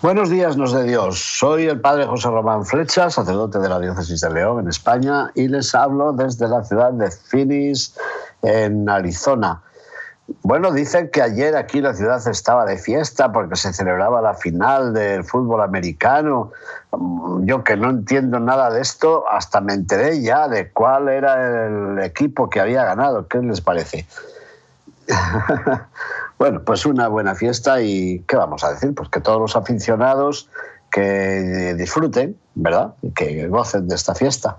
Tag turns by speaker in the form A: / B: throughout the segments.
A: Buenos días, nos de Dios. Soy el padre José Román Flecha, sacerdote de la diócesis de León, en España, y les hablo desde la ciudad de Phoenix, en Arizona. Bueno, dicen que ayer aquí la ciudad estaba de fiesta porque se celebraba la final del fútbol americano. Yo que no entiendo nada de esto, hasta me enteré ya de cuál era el equipo que había ganado. ¿Qué les parece? Bueno, pues una buena fiesta y ¿qué vamos a decir? Pues que todos los aficionados que disfruten, ¿verdad? Que gocen de esta fiesta.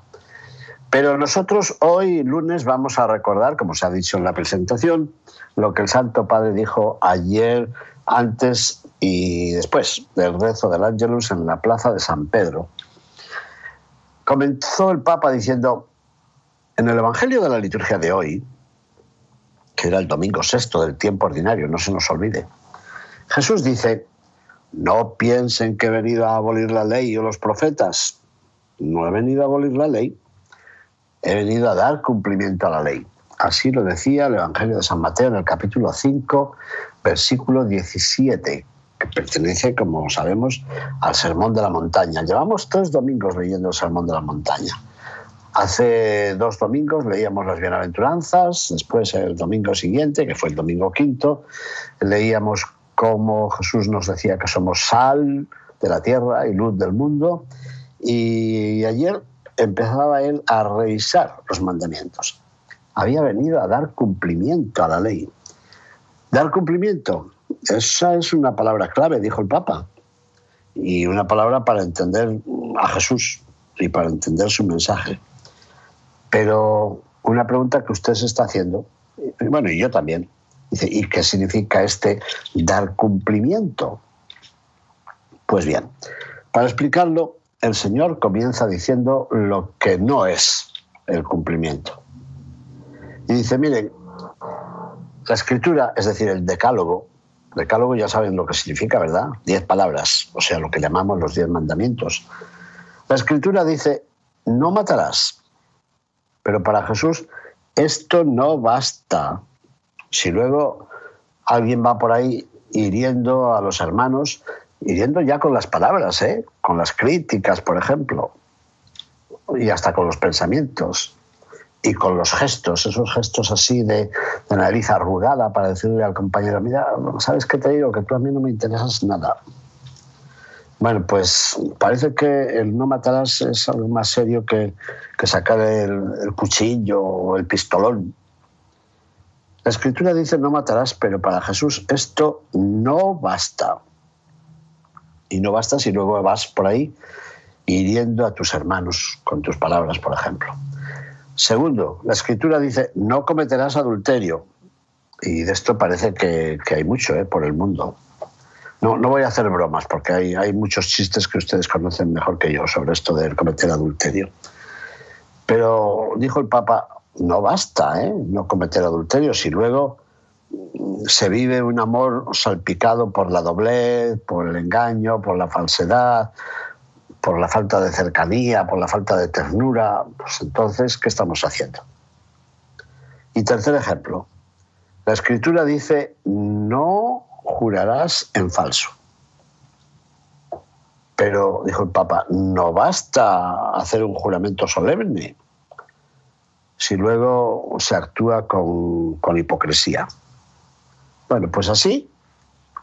A: Pero nosotros hoy, lunes, vamos a recordar, como se ha dicho en la presentación, lo que el Santo Padre dijo ayer, antes y después del rezo del Ángelus en la plaza de San Pedro. Comenzó el Papa diciendo, en el Evangelio de la liturgia de hoy, que era el domingo sexto del tiempo ordinario, no se nos olvide. Jesús dice, no piensen que he venido a abolir la ley o los profetas. No he venido a abolir la ley, he venido a dar cumplimiento a la ley. Así lo decía el Evangelio de San Mateo en el capítulo 5, versículo 17, que pertenece, como sabemos, al Sermón de la Montaña. Llevamos tres domingos leyendo el Sermón de la Montaña. Hace dos domingos leíamos las bienaventuranzas, después el domingo siguiente, que fue el domingo quinto, leíamos cómo Jesús nos decía que somos sal de la tierra y luz del mundo, y ayer empezaba él a revisar los mandamientos. Había venido a dar cumplimiento a la ley. Dar cumplimiento, esa es una palabra clave, dijo el Papa, y una palabra para entender a Jesús y para entender su mensaje. Pero una pregunta que usted se está haciendo, bueno, y yo también, dice, ¿y qué significa este dar cumplimiento? Pues bien, para explicarlo, el Señor comienza diciendo lo que no es el cumplimiento. Y dice, miren, la escritura, es decir, el decálogo, decálogo ya saben lo que significa, ¿verdad? Diez palabras, o sea, lo que llamamos los diez mandamientos. La escritura dice, no matarás, pero para Jesús esto no basta. Si luego alguien va por ahí hiriendo a los hermanos, hiriendo ya con las palabras, ¿eh? con las críticas, por ejemplo, y hasta con los pensamientos y con los gestos, esos gestos así de, de nariz arrugada para decirle al compañero, mira, ¿sabes qué te digo? Que tú a mí no me interesas nada. Bueno, pues parece que el no matarás es algo más serio que, sacar el, cuchillo o el pistolón. La escritura dice no matarás, pero para Jesús esto no basta. Y no basta si luego vas por ahí hiriendo a tus hermanos con tus palabras, por ejemplo. Segundo, la escritura dice no cometerás adulterio. Y de esto parece que, hay mucho ¿eh? por el mundo. No, no voy a hacer bromas porque hay, muchos chistes que ustedes conocen mejor que yo sobre esto de cometer adulterio. Pero dijo el Papa, no basta ¿eh? no cometer adulterio si luego se vive un amor salpicado por la doblez, por el engaño, por la falsedad, por la falta de cercanía, por la falta de ternura, pues entonces, ¿qué estamos haciendo? Y tercer ejemplo, la escritura dice, no jurarás en falso. Pero, dijo el Papa, no basta hacer un juramento solemne si luego se actúa con, con hipocresía. Bueno, pues así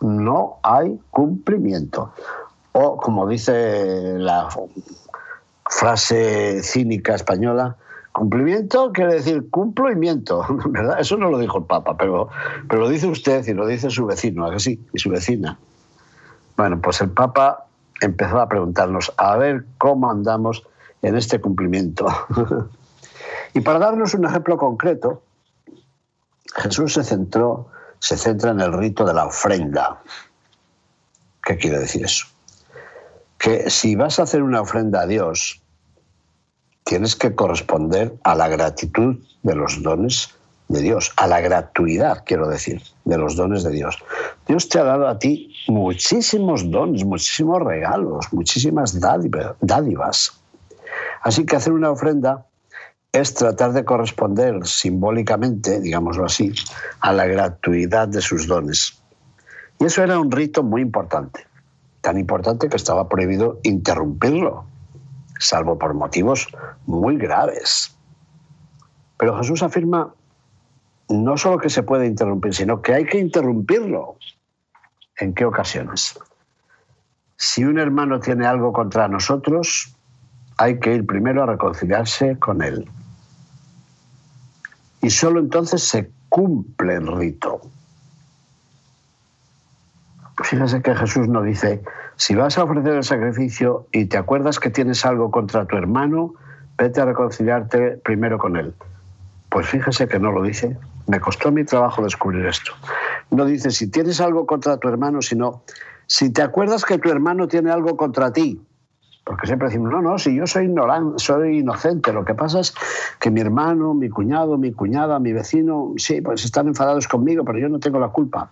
A: no hay cumplimiento. O, como dice la frase cínica española, Cumplimiento quiere decir cumplimiento, ¿verdad? Eso no lo dijo el Papa, pero, pero lo dice usted y lo dice su vecino, ¿a sí? Y su vecina. Bueno, pues el Papa empezó a preguntarnos a ver cómo andamos en este cumplimiento. y para darnos un ejemplo concreto, Jesús se centró, se centra en el rito de la ofrenda. ¿Qué quiere decir eso? Que si vas a hacer una ofrenda a Dios, tienes que corresponder a la gratitud de los dones de Dios, a la gratuidad, quiero decir, de los dones de Dios. Dios te ha dado a ti muchísimos dones, muchísimos regalos, muchísimas dádivas. Así que hacer una ofrenda es tratar de corresponder simbólicamente, digámoslo así, a la gratuidad de sus dones. Y eso era un rito muy importante, tan importante que estaba prohibido interrumpirlo, salvo por motivos muy graves. Pero Jesús afirma no solo que se puede interrumpir, sino que hay que interrumpirlo. ¿En qué ocasiones? Si un hermano tiene algo contra nosotros, hay que ir primero a reconciliarse con él. Y solo entonces se cumple el rito. Fíjese que Jesús no dice, si vas a ofrecer el sacrificio y te acuerdas que tienes algo contra tu hermano, vete a reconciliarte primero con él. Pues fíjese que no lo dice. Me costó mi trabajo descubrir esto. No dice si tienes algo contra tu hermano, sino si te acuerdas que tu hermano tiene algo contra ti. Porque siempre decimos, no, no, si yo soy, ignorante, soy inocente, lo que pasa es que mi hermano, mi cuñado, mi cuñada, mi vecino, sí, pues están enfadados conmigo, pero yo no tengo la culpa.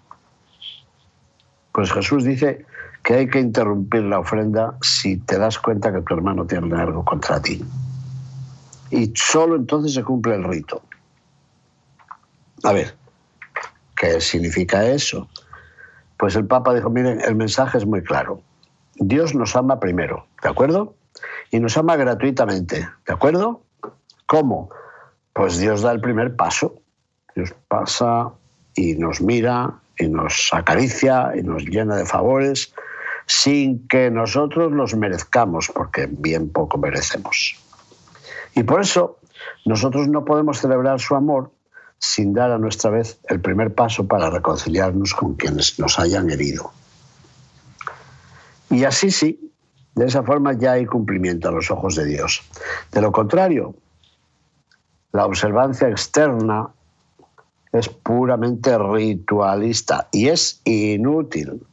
A: Pues Jesús dice que hay que interrumpir la ofrenda si te das cuenta que tu hermano tiene algo contra ti. Y solo entonces se cumple el rito. A ver, ¿qué significa eso? Pues el Papa dijo, miren, el mensaje es muy claro. Dios nos ama primero, ¿de acuerdo? Y nos ama gratuitamente, ¿de acuerdo? ¿Cómo? Pues Dios da el primer paso. Dios pasa y nos mira y nos acaricia y nos llena de favores sin que nosotros los merezcamos, porque bien poco merecemos. Y por eso nosotros no podemos celebrar su amor sin dar a nuestra vez el primer paso para reconciliarnos con quienes nos hayan herido. Y así sí, de esa forma ya hay cumplimiento a los ojos de Dios. De lo contrario, la observancia externa es puramente ritualista y es inútil.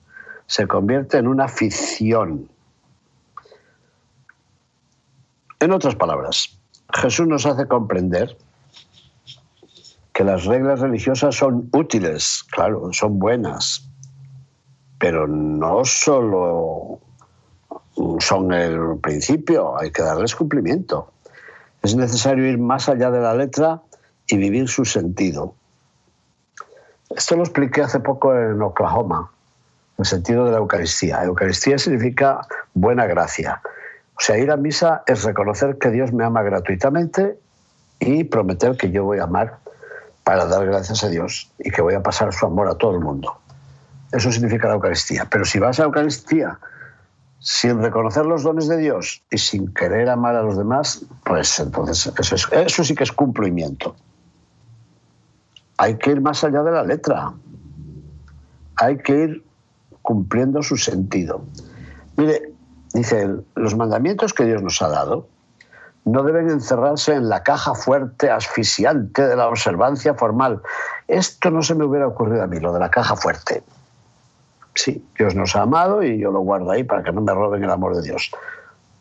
A: Se convierte en una ficción. En otras palabras, Jesús nos hace comprender que las reglas religiosas son útiles, claro, son buenas, pero no solo son el principio, hay que darles cumplimiento. Es necesario ir más allá de la letra y vivir su sentido. Esto lo expliqué hace poco en Oklahoma, el sentido de la Eucaristía. Eucaristía significa buena gracia. O sea, ir a misa es reconocer que Dios me ama gratuitamente y prometer que yo voy a amar para dar gracias a Dios y que voy a pasar su amor a todo el mundo. Eso significa la Eucaristía. Pero si vas a la Eucaristía sin reconocer los dones de Dios y sin querer amar a los demás, pues entonces eso, eso sí que es cumplimiento. Hay que ir más allá de la letra. Hay que ir cumpliendo su sentido. Mire, dice, los mandamientos que Dios nos ha dado no deben encerrarse en la caja fuerte, asfixiante de la observancia formal. Esto no se me hubiera ocurrido a mí, lo de la caja fuerte. Sí, Dios nos ha amado y yo lo guardo ahí para que no me roben el amor de Dios.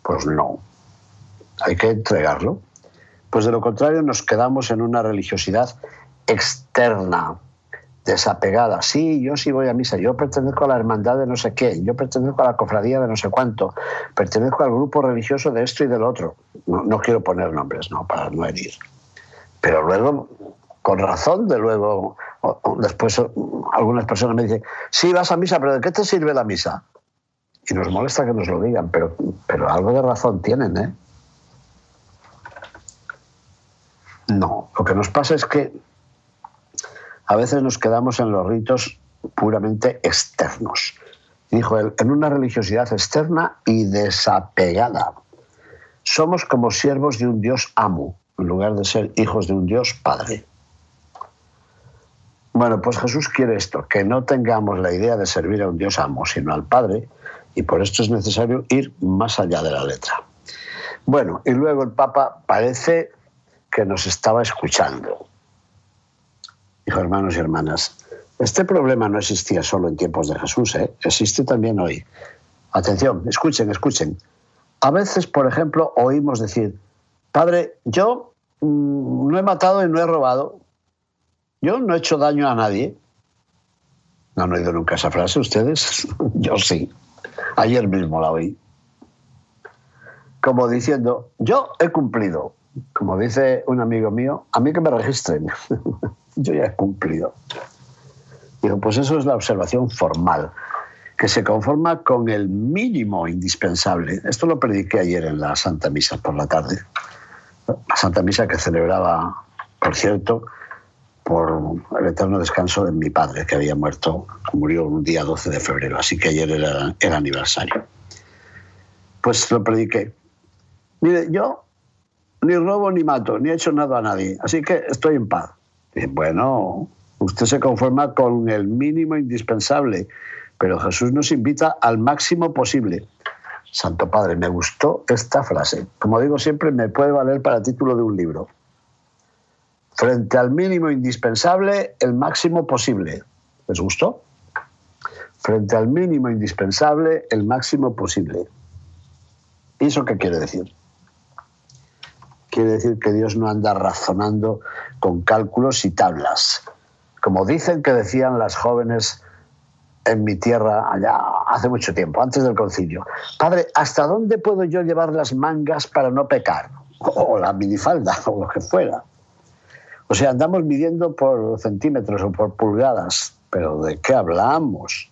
A: Pues no, hay que entregarlo. Pues de lo contrario nos quedamos en una religiosidad externa, desapegada. Sí, yo sí voy a misa, yo pertenezco a la hermandad de no sé qué, yo pertenezco a la cofradía de no sé cuánto, pertenezco al grupo religioso de esto y del otro. No, quiero poner nombres, no, para no herir. Pero luego, con razón, de luego, después algunas personas me dicen, sí, vas a misa, pero ¿de qué te sirve la misa? Y nos molesta que nos lo digan, pero, pero algo de razón tienen, ¿eh? No, lo que nos pasa es que a veces nos quedamos en los ritos puramente externos. Dijo él, en una religiosidad externa y desapegada. Somos como siervos de un Dios amo, en lugar de ser hijos de un Dios padre. Bueno, pues Jesús quiere esto, que no tengamos la idea de servir a un Dios amo, sino al Padre, y por esto es necesario ir más allá de la letra. Bueno, y luego el Papa parece que nos estaba escuchando Hijo, hermanos y hermanas, este problema no existía solo en tiempos de Jesús, ¿eh? existe también hoy. Atención, escuchen, escuchen. A veces, por ejemplo, oímos decir, Padre, yo mm, no he matado y no he robado, yo no he hecho daño a nadie. ¿No han oído nunca esa frase ustedes? yo sí. Ayer mismo la oí. Como diciendo, yo he cumplido. Como dice un amigo mío, a mí que me registren. yo ya he cumplido. Digo, pues eso es la observación formal, que se conforma con el mínimo indispensable. Esto lo prediqué ayer en la Santa Misa por la tarde. La Santa Misa que celebraba, por cierto, por el eterno descanso de mi padre, que había muerto, murió un día 12 de febrero, así que ayer era el aniversario. Pues lo prediqué. Mire, yo ni robo ni mato, ni he hecho nada a nadie, así que estoy en paz. Bueno, Usted se conforma con el mínimo indispensable, pero Jesús nos invita al máximo posible. Santo Padre, me gustó esta frase. Como digo siempre, me puede valer para título de un libro. Frente al mínimo indispensable, el máximo posible. ¿Les gustó? Frente al mínimo indispensable, el máximo posible. ¿Y eso qué quiere decir? Quiere decir que Dios no anda razonando con cálculos y tablas como dicen que decían las jóvenes en mi tierra allá hace mucho tiempo, antes del concilio. Padre, ¿hasta dónde puedo yo llevar las mangas para no pecar? O la minifalda, o lo que fuera. O sea, andamos midiendo por centímetros o por pulgadas, pero ¿de qué hablamos?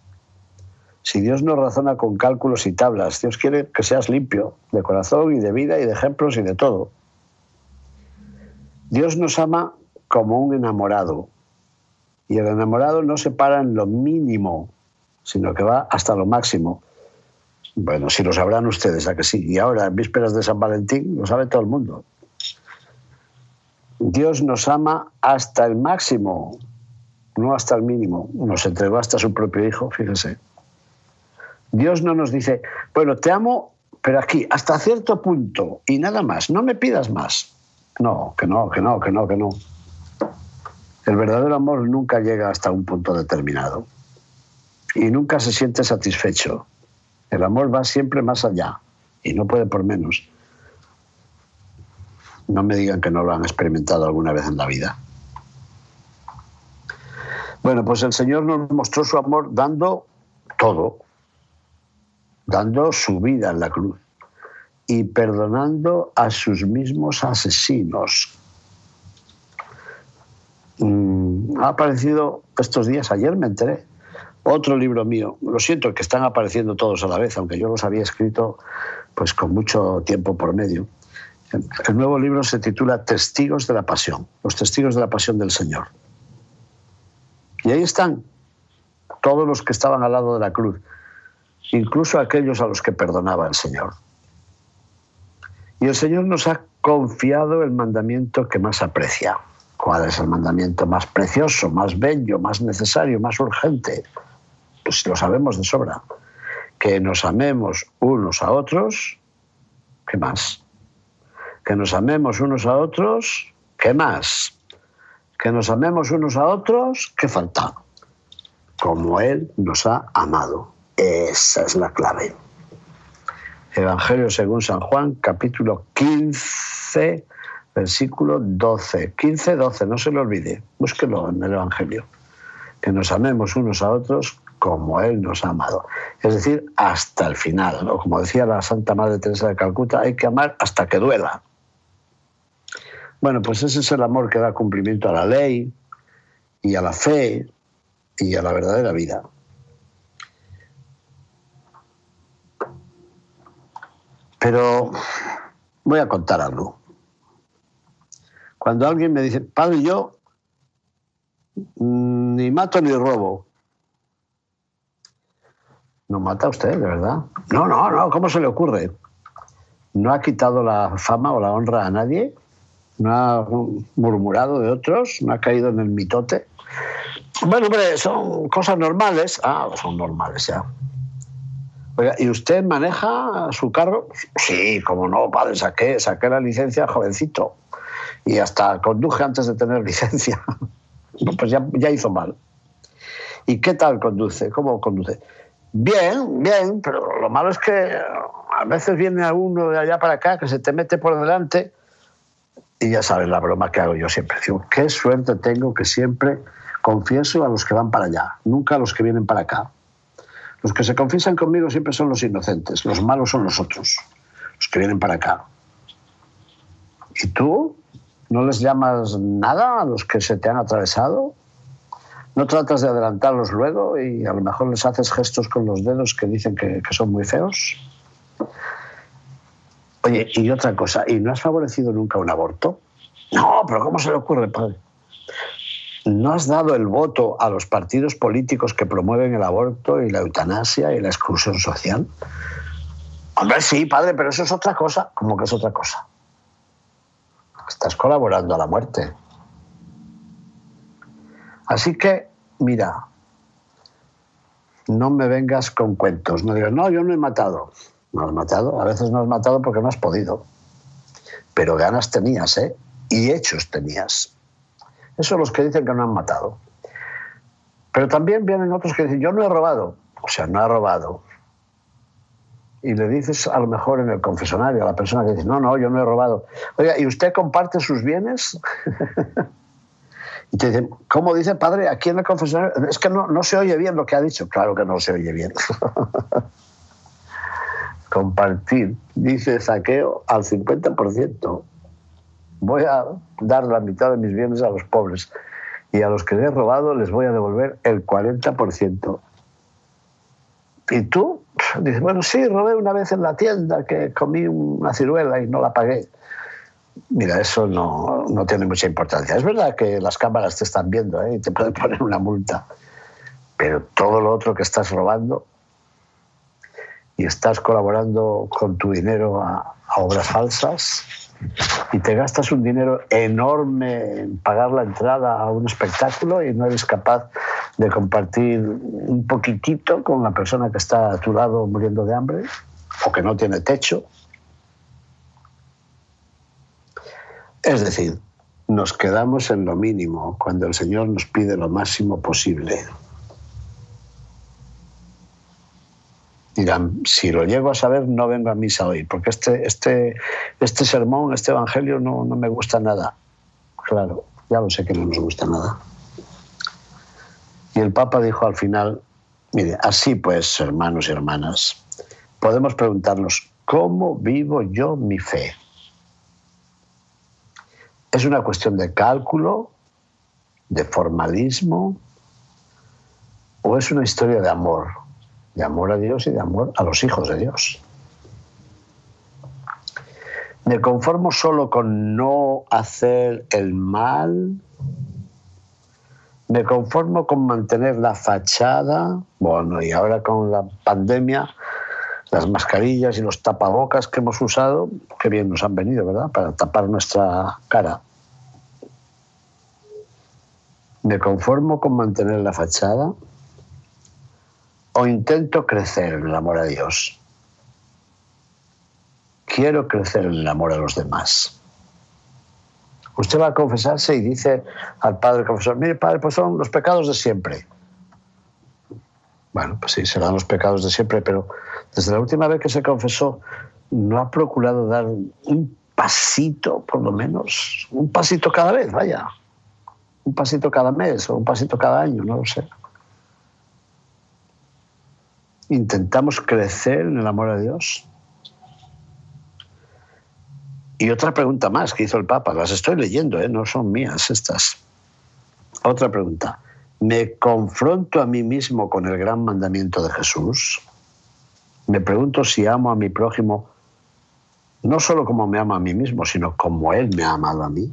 A: Si Dios no razona con cálculos y tablas, Dios quiere que seas limpio, de corazón y de vida y de ejemplos y de todo. Dios nos ama como un enamorado, y el enamorado no se para en lo mínimo, sino que va hasta lo máximo. Bueno, si lo sabrán ustedes, ¿a que sí? Y ahora, en vísperas de San Valentín, lo sabe todo el mundo. Dios nos ama hasta el máximo, no hasta el mínimo. Nos entregó hasta su propio hijo, fíjense. Dios no nos dice, bueno, te amo, pero aquí, hasta cierto punto, y nada más, no me pidas más. No, que no, que no, que no, que no. El verdadero amor nunca llega hasta un punto determinado y nunca se siente satisfecho. El amor va siempre más allá y no puede por menos. No me digan que no lo han experimentado alguna vez en la vida. Bueno, pues el Señor nos mostró su amor dando todo, dando su vida en la cruz y perdonando a sus mismos asesinos, Mm, ha aparecido estos días, ayer me enteré, otro libro mío. Lo siento que están apareciendo todos a la vez, aunque yo los había escrito pues con mucho tiempo por medio. El nuevo libro se titula Testigos de la Pasión, los testigos de la pasión del Señor. Y ahí están todos los que estaban al lado de la cruz, incluso aquellos a los que perdonaba el Señor. Y el Señor nos ha confiado el mandamiento que más aprecia, ¿Cuál es el mandamiento más precioso, más bello, más necesario, más urgente? Pues lo sabemos de sobra. Que nos amemos unos a otros, ¿qué más? Que nos amemos unos a otros, ¿qué más? Que nos amemos unos a otros, ¿qué falta? Como Él nos ha amado. Esa es la clave. Evangelio según San Juan, capítulo 15 versículo 12, 15, 12, no se lo olvide, búsquelo en el Evangelio, que nos amemos unos a otros como Él nos ha amado, es decir, hasta el final, o como decía la Santa Madre Teresa de Calcuta, hay que amar hasta que duela. Bueno, pues ese es el amor que da cumplimiento a la ley y a la fe y a la verdadera vida. Pero voy a contar algo. Cuando alguien me dice, padre, yo ni mato ni robo. ¿No mata usted, de verdad? No, no, no, ¿cómo se le ocurre? ¿No ha quitado la fama o la honra a nadie? ¿No ha murmurado de otros? ¿No ha caído en el mitote? Bueno, hombre, son cosas normales. Ah, son normales ya. Oiga, ¿y usted maneja su carro? Sí, como no, padre, saqué, saqué la licencia jovencito y hasta conduje antes de tener licencia. pues ya, ya hizo mal. ¿Y qué tal conduce? ¿Cómo conduce? Bien, bien, pero lo malo es que a veces viene alguno de allá para acá que se te mete por delante y ya sabes la broma que hago yo siempre. Digo, qué suerte tengo que siempre confieso a los que van para allá, nunca a los que vienen para acá. Los que se confiesan conmigo siempre son los inocentes, los malos son los otros, los que vienen para acá. ¿Y tú? ¿No les llamas nada a los que se te han atravesado? ¿No tratas de adelantarlos luego y a lo mejor les haces gestos con los dedos que dicen que, son muy feos? Oye, y otra cosa, ¿y no has favorecido nunca un aborto? No, pero ¿cómo se le ocurre, padre? ¿No has dado el voto a los partidos políticos que promueven el aborto y la eutanasia y la exclusión social? Hombre, sí, padre, pero eso es otra cosa. ¿Cómo que es otra cosa? Estás colaborando a la muerte. Así que, mira, no me vengas con cuentos. No digas, no, yo no he matado. No has matado. A veces no has matado porque no has podido. Pero ganas tenías, ¿eh? Y hechos tenías. Eso los que dicen que no han matado. Pero también vienen otros que dicen, yo no he robado. O sea, no ha robado. Y le dices a lo mejor en el confesionario a la persona que dice, no, no, yo no he robado. Oiga, ¿y usted comparte sus bienes? y te dicen, ¿cómo dice padre aquí en el confesionario? Es que no, no se oye bien lo que ha dicho. Claro que no se oye bien. Compartir, dice saqueo al 50% voy a dar la mitad de mis bienes a los pobres y a los que les he robado les voy a devolver el 40%. ¿Y tú? Dices, bueno, sí, robé una vez en la tienda que comí una ciruela y no la pagué. Mira, eso no, no tiene mucha importancia. Es verdad que las cámaras te están viendo ¿eh? y te pueden poner una multa, pero todo lo otro que estás robando y estás colaborando con tu dinero a obras falsas, y te gastas un dinero enorme en pagar la entrada a un espectáculo y no eres capaz de compartir un poquitito con la persona que está a tu lado muriendo de hambre o que no tiene techo. Es decir, nos quedamos en lo mínimo cuando el Señor nos pide lo máximo posible. Dirán, si lo llego a saber, no vengo a misa hoy, porque este, este, este sermón, este evangelio no, no me gusta nada. Claro, ya lo sé que no nos gusta nada. Y el Papa dijo al final, mire, así pues, hermanos y hermanas, podemos preguntarnos, ¿cómo vivo yo mi fe? ¿Es una cuestión de cálculo, de formalismo, o es una historia de amor? De amor a Dios y de amor a los hijos de Dios. ¿Me conformo solo con no hacer el mal? ¿Me conformo con mantener la fachada? Bueno, y ahora con la pandemia, las mascarillas y los tapabocas que hemos usado, qué bien nos han venido, ¿verdad? Para tapar nuestra cara. ¿Me conformo con mantener la fachada? O intento crecer en el amor a Dios. Quiero crecer en el amor a los demás. Usted va a confesarse y dice al padre confesor, mire padre, pues son los pecados de siempre. Bueno, pues sí, serán los pecados de siempre, pero desde la última vez que se confesó, no ha procurado dar un pasito, por lo menos, un pasito cada vez, vaya, un pasito cada mes o un pasito cada año, no lo sé intentamos crecer en el amor a Dios? Y otra pregunta más que hizo el Papa, las estoy leyendo, ¿eh? no son mías estas. Otra pregunta, ¿me confronto a mí mismo con el gran mandamiento de Jesús? Me pregunto si amo a mi prójimo no solo como me ama a mí mismo, sino como Él me ha amado a mí.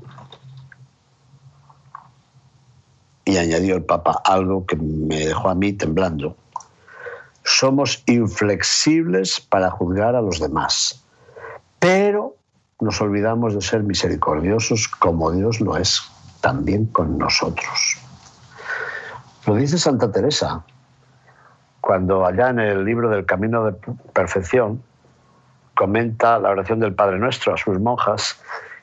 A: Y añadió el Papa algo que me dejó a mí temblando somos inflexibles para juzgar a los demás, pero nos olvidamos de ser misericordiosos como Dios lo es también con nosotros. Lo dice Santa Teresa, cuando allá en el libro del Camino de Perfección comenta la oración del Padre Nuestro a sus monjas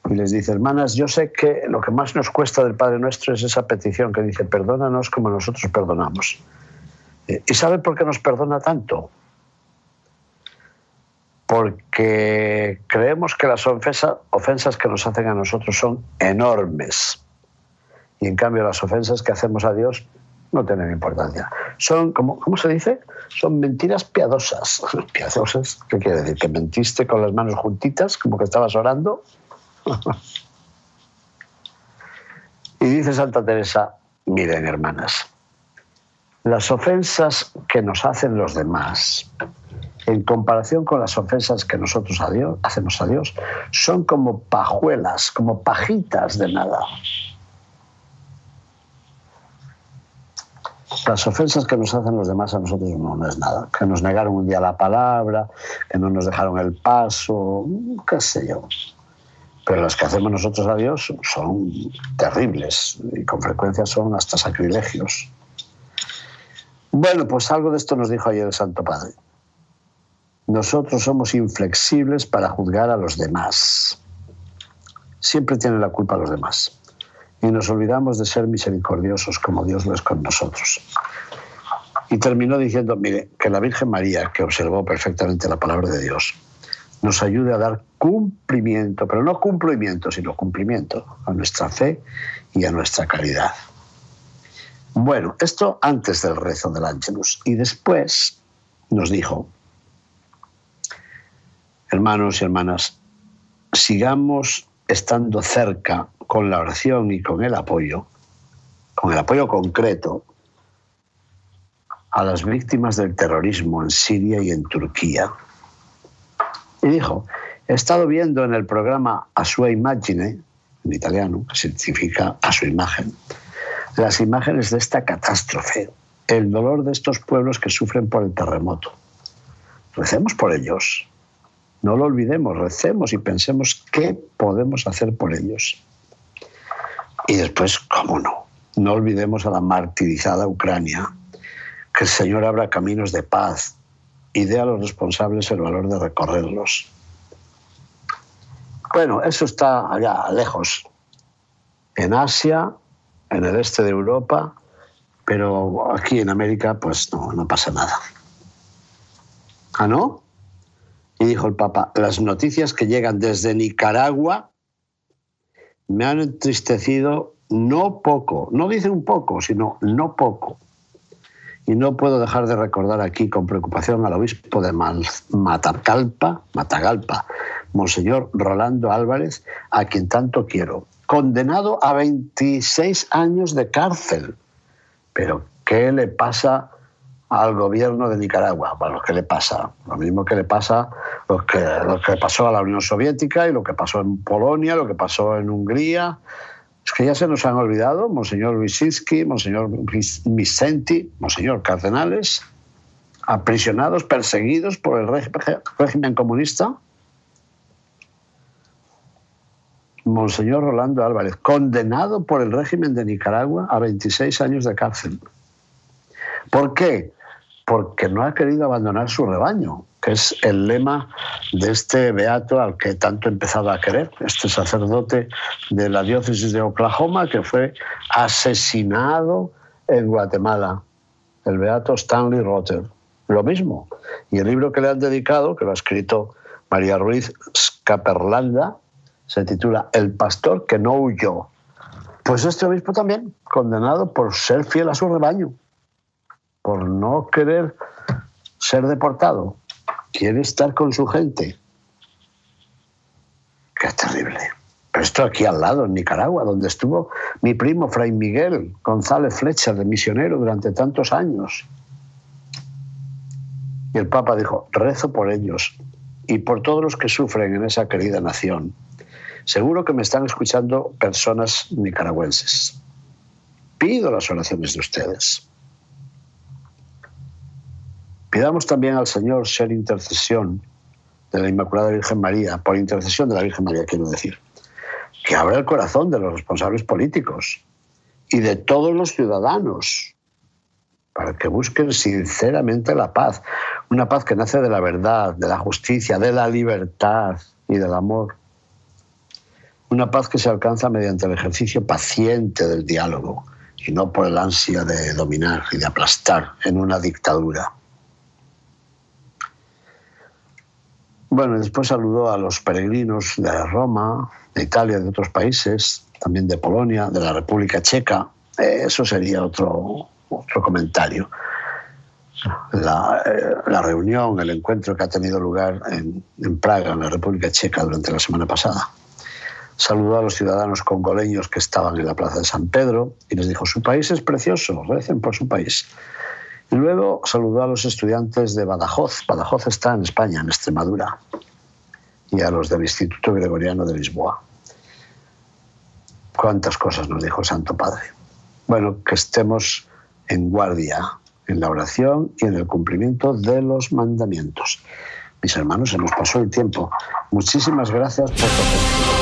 A: y les dice, hermanas, yo sé que lo que más nos cuesta del Padre Nuestro es esa petición que dice, perdónanos como nosotros perdonamos. Eh, ¿Y sabe por qué nos perdona tanto? Porque creemos que las ofensas que nos hacen a nosotros son enormes. Y en cambio las ofensas que hacemos a Dios no tienen importancia. Son, como, ¿cómo se dice? Son mentiras piadosas. ¿Piadosas? ¿Qué quiere decir? ¿Que mentiste con las manos juntitas, como que estabas orando? y dice Santa Teresa, miren hermanas, las ofensas que nos hacen los demás, en comparación con las ofensas que nosotros hacemos a Dios, son como pajuelas, como pajitas de nada. Las ofensas que nos hacen los demás a nosotros no, es nada. Que nos negaron un día la palabra, que no nos dejaron el paso, qué sé yo. Pero las que hacemos nosotros a Dios son terribles y con frecuencia son hasta sacrilegios. Bueno, pues algo de esto nos dijo ayer el Santo Padre. Nosotros somos inflexibles para juzgar a los demás. Siempre tienen la culpa los demás. Y nos olvidamos de ser misericordiosos como Dios lo es con nosotros. Y terminó diciendo, mire, que la Virgen María, que observó perfectamente la palabra de Dios, nos ayude a dar cumplimiento, pero no cumplimiento, sino cumplimiento a nuestra fe y a nuestra caridad. Bueno, esto antes del rezo del Ángelus. Y después nos dijo, hermanos y hermanas, sigamos estando cerca con la oración y con el apoyo, con el apoyo concreto a las víctimas del terrorismo en Siria y en Turquía y dijo, he estado viendo en el programa A Sua Imagine, en italiano, que significa a su imagen, las imágenes de esta catástrofe, el dolor de estos pueblos que sufren por el terremoto. Recemos por ellos. No lo olvidemos, recemos y pensemos qué podemos hacer por ellos. Y después, cómo no, no olvidemos a la martirizada Ucrania, que el Señor abra caminos de paz, y dé a los responsables el valor de recorrerlos. Bueno, eso está allá lejos, en Asia, en el este de Europa, pero aquí en América pues no, no pasa nada. ¿Ah, no? Y dijo el Papa, las noticias que llegan desde Nicaragua me han entristecido no poco, no dice un poco, sino no poco. Y no puedo dejar de recordar aquí con preocupación al obispo de Matagalpa, Matagalpa, Monseñor Rolando Álvarez, a quien tanto quiero, condenado a 26 años de cárcel. Pero, ¿qué le pasa al gobierno de Nicaragua? Bueno, ¿qué le pasa? Lo mismo que le pasa lo que, lo que pasó a la Unión Soviética y lo que pasó en Polonia, lo que pasó en Hungría, es que ya se nos han olvidado, Monseñor Wyszynski, Monseñor Vicenti, Monseñor Cardenales, aprisionados, perseguidos por el régimen comunista. Monseñor Rolando Álvarez, condenado por el régimen de Nicaragua a 26 años de cárcel. ¿Por qué? Porque no ha querido abandonar su rebaño que es el lema de este beato al que tanto he empezado a querer, este sacerdote de la diócesis de Oklahoma que fue asesinado en Guatemala, el beato Stanley Rotter. Lo mismo. Y el libro que le han dedicado, que lo ha escrito María Ruiz Scaperlanda, se titula El pastor que no huyó. Pues este obispo también, condenado por ser fiel a su rebaño, por no querer ser deportado quiere estar con su gente. Qué terrible. Pero esto aquí al lado, en Nicaragua, donde estuvo mi primo Fray Miguel González Flecha, de misionero durante tantos años. Y el Papa dijo, rezo por ellos y por todos los que sufren en esa querida nación. Seguro que me están escuchando personas nicaragüenses. Pido las oraciones de ustedes. Pidamos también al Señor ser intercesión de la Inmaculada Virgen María, por intercesión de la Virgen María, quiero decir, que abra el corazón de los responsables políticos y de todos los ciudadanos para que busquen sinceramente la paz, una paz que nace de la verdad, de la justicia, de la libertad y del amor. Una paz que se alcanza mediante el ejercicio paciente del diálogo y no por el ansia de dominar y de aplastar en una dictadura. Bueno, después saludó a los peregrinos de Roma, de Italia, de otros países, también de Polonia, de la República Checa. Eh, eso sería otro, otro comentario. La, eh, la, reunión, el encuentro que ha tenido lugar en, Praga, en la República Checa, durante la semana pasada. Saludó a los ciudadanos congoleños que estaban en la Plaza de San Pedro y les dijo, su país es precioso, recen por su país. Y luego saludó a los estudiantes de Badajoz. Badajoz está en España, en Extremadura. Y a los del Instituto Gregoriano de Lisboa. Cuántas cosas nos dijo el Santo Padre. Bueno, que estemos en guardia, en la oración y en el cumplimiento de los mandamientos. Mis hermanos, se nos pasó el tiempo. Muchísimas gracias por todo.